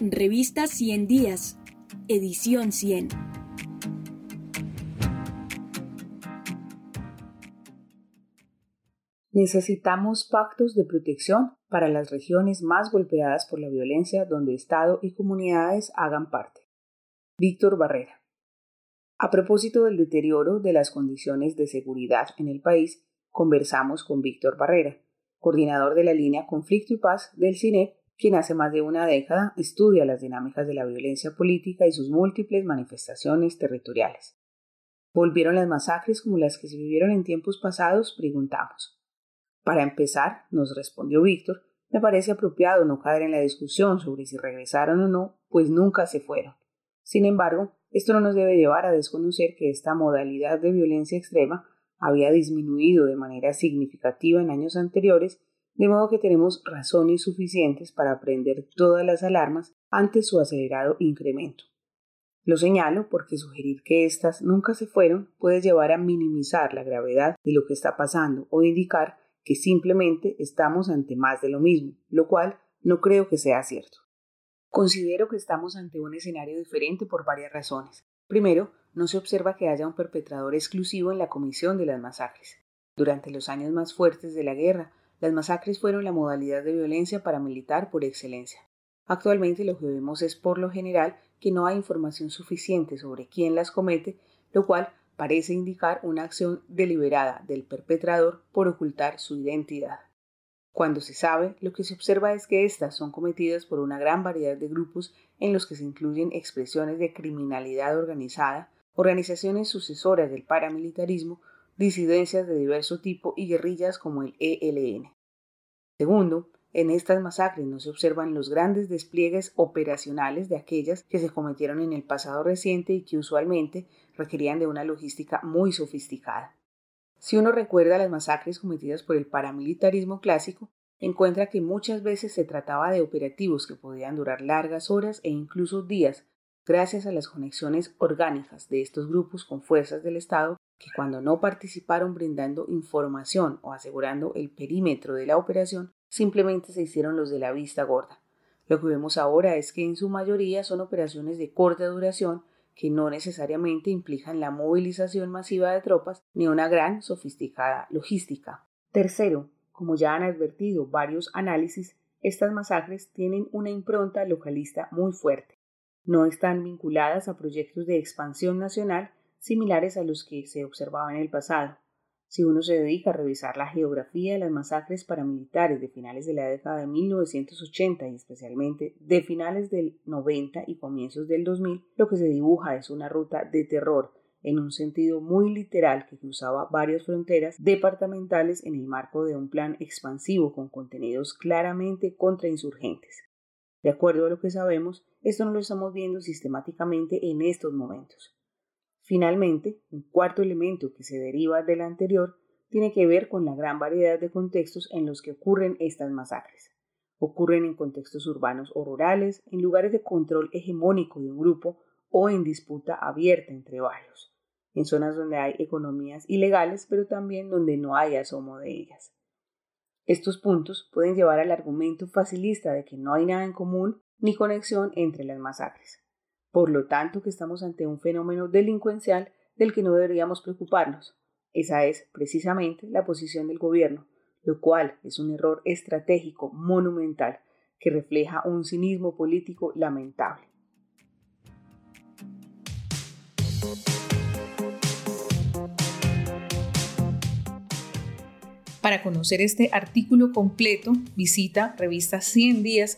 Revista 100 Días, edición 100. Necesitamos pactos de protección para las regiones más golpeadas por la violencia donde Estado y comunidades hagan parte. Víctor Barrera. A propósito del deterioro de las condiciones de seguridad en el país, conversamos con Víctor Barrera, coordinador de la línea Conflicto y Paz del CINEP, quien hace más de una década estudia las dinámicas de la violencia política y sus múltiples manifestaciones territoriales. ¿Volvieron las masacres como las que se vivieron en tiempos pasados? Preguntamos. Para empezar, nos respondió Víctor, me parece apropiado no caer en la discusión sobre si regresaron o no, pues nunca se fueron. Sin embargo, esto no nos debe llevar a desconocer que esta modalidad de violencia extrema había disminuido de manera significativa en años anteriores, de modo que tenemos razones suficientes para prender todas las alarmas ante su acelerado incremento. Lo señalo porque sugerir que éstas nunca se fueron puede llevar a minimizar la gravedad de lo que está pasando o indicar que simplemente estamos ante más de lo mismo, lo cual no creo que sea cierto. Considero que estamos ante un escenario diferente por varias razones. Primero, no se observa que haya un perpetrador exclusivo en la comisión de las masacres. Durante los años más fuertes de la guerra, las masacres fueron la modalidad de violencia paramilitar por excelencia. Actualmente lo que vemos es por lo general que no hay información suficiente sobre quién las comete, lo cual parece indicar una acción deliberada del perpetrador por ocultar su identidad. Cuando se sabe, lo que se observa es que éstas son cometidas por una gran variedad de grupos en los que se incluyen expresiones de criminalidad organizada, organizaciones sucesoras del paramilitarismo, disidencias de diverso tipo y guerrillas como el ELN. Segundo, en estas masacres no se observan los grandes despliegues operacionales de aquellas que se cometieron en el pasado reciente y que usualmente requerían de una logística muy sofisticada. Si uno recuerda las masacres cometidas por el paramilitarismo clásico, encuentra que muchas veces se trataba de operativos que podían durar largas horas e incluso días, gracias a las conexiones orgánicas de estos grupos con fuerzas del Estado que cuando no participaron brindando información o asegurando el perímetro de la operación, simplemente se hicieron los de la vista gorda. Lo que vemos ahora es que en su mayoría son operaciones de corta duración que no necesariamente implican la movilización masiva de tropas ni una gran sofisticada logística. Tercero, como ya han advertido varios análisis, estas masacres tienen una impronta localista muy fuerte. No están vinculadas a proyectos de expansión nacional similares a los que se observaban en el pasado. Si uno se dedica a revisar la geografía de las masacres paramilitares de finales de la década de 1980 y especialmente de finales del 90 y comienzos del 2000, lo que se dibuja es una ruta de terror en un sentido muy literal que cruzaba varias fronteras departamentales en el marco de un plan expansivo con contenidos claramente contrainsurgentes. De acuerdo a lo que sabemos, esto no lo estamos viendo sistemáticamente en estos momentos. Finalmente, un cuarto elemento que se deriva del anterior tiene que ver con la gran variedad de contextos en los que ocurren estas masacres. Ocurren en contextos urbanos o rurales, en lugares de control hegemónico de un grupo o en disputa abierta entre varios, en zonas donde hay economías ilegales, pero también donde no hay asomo de ellas. Estos puntos pueden llevar al argumento facilista de que no hay nada en común ni conexión entre las masacres. Por lo tanto, que estamos ante un fenómeno delincuencial del que no deberíamos preocuparnos. Esa es precisamente la posición del gobierno, lo cual es un error estratégico monumental que refleja un cinismo político lamentable. Para conocer este artículo completo, visita revista 100 días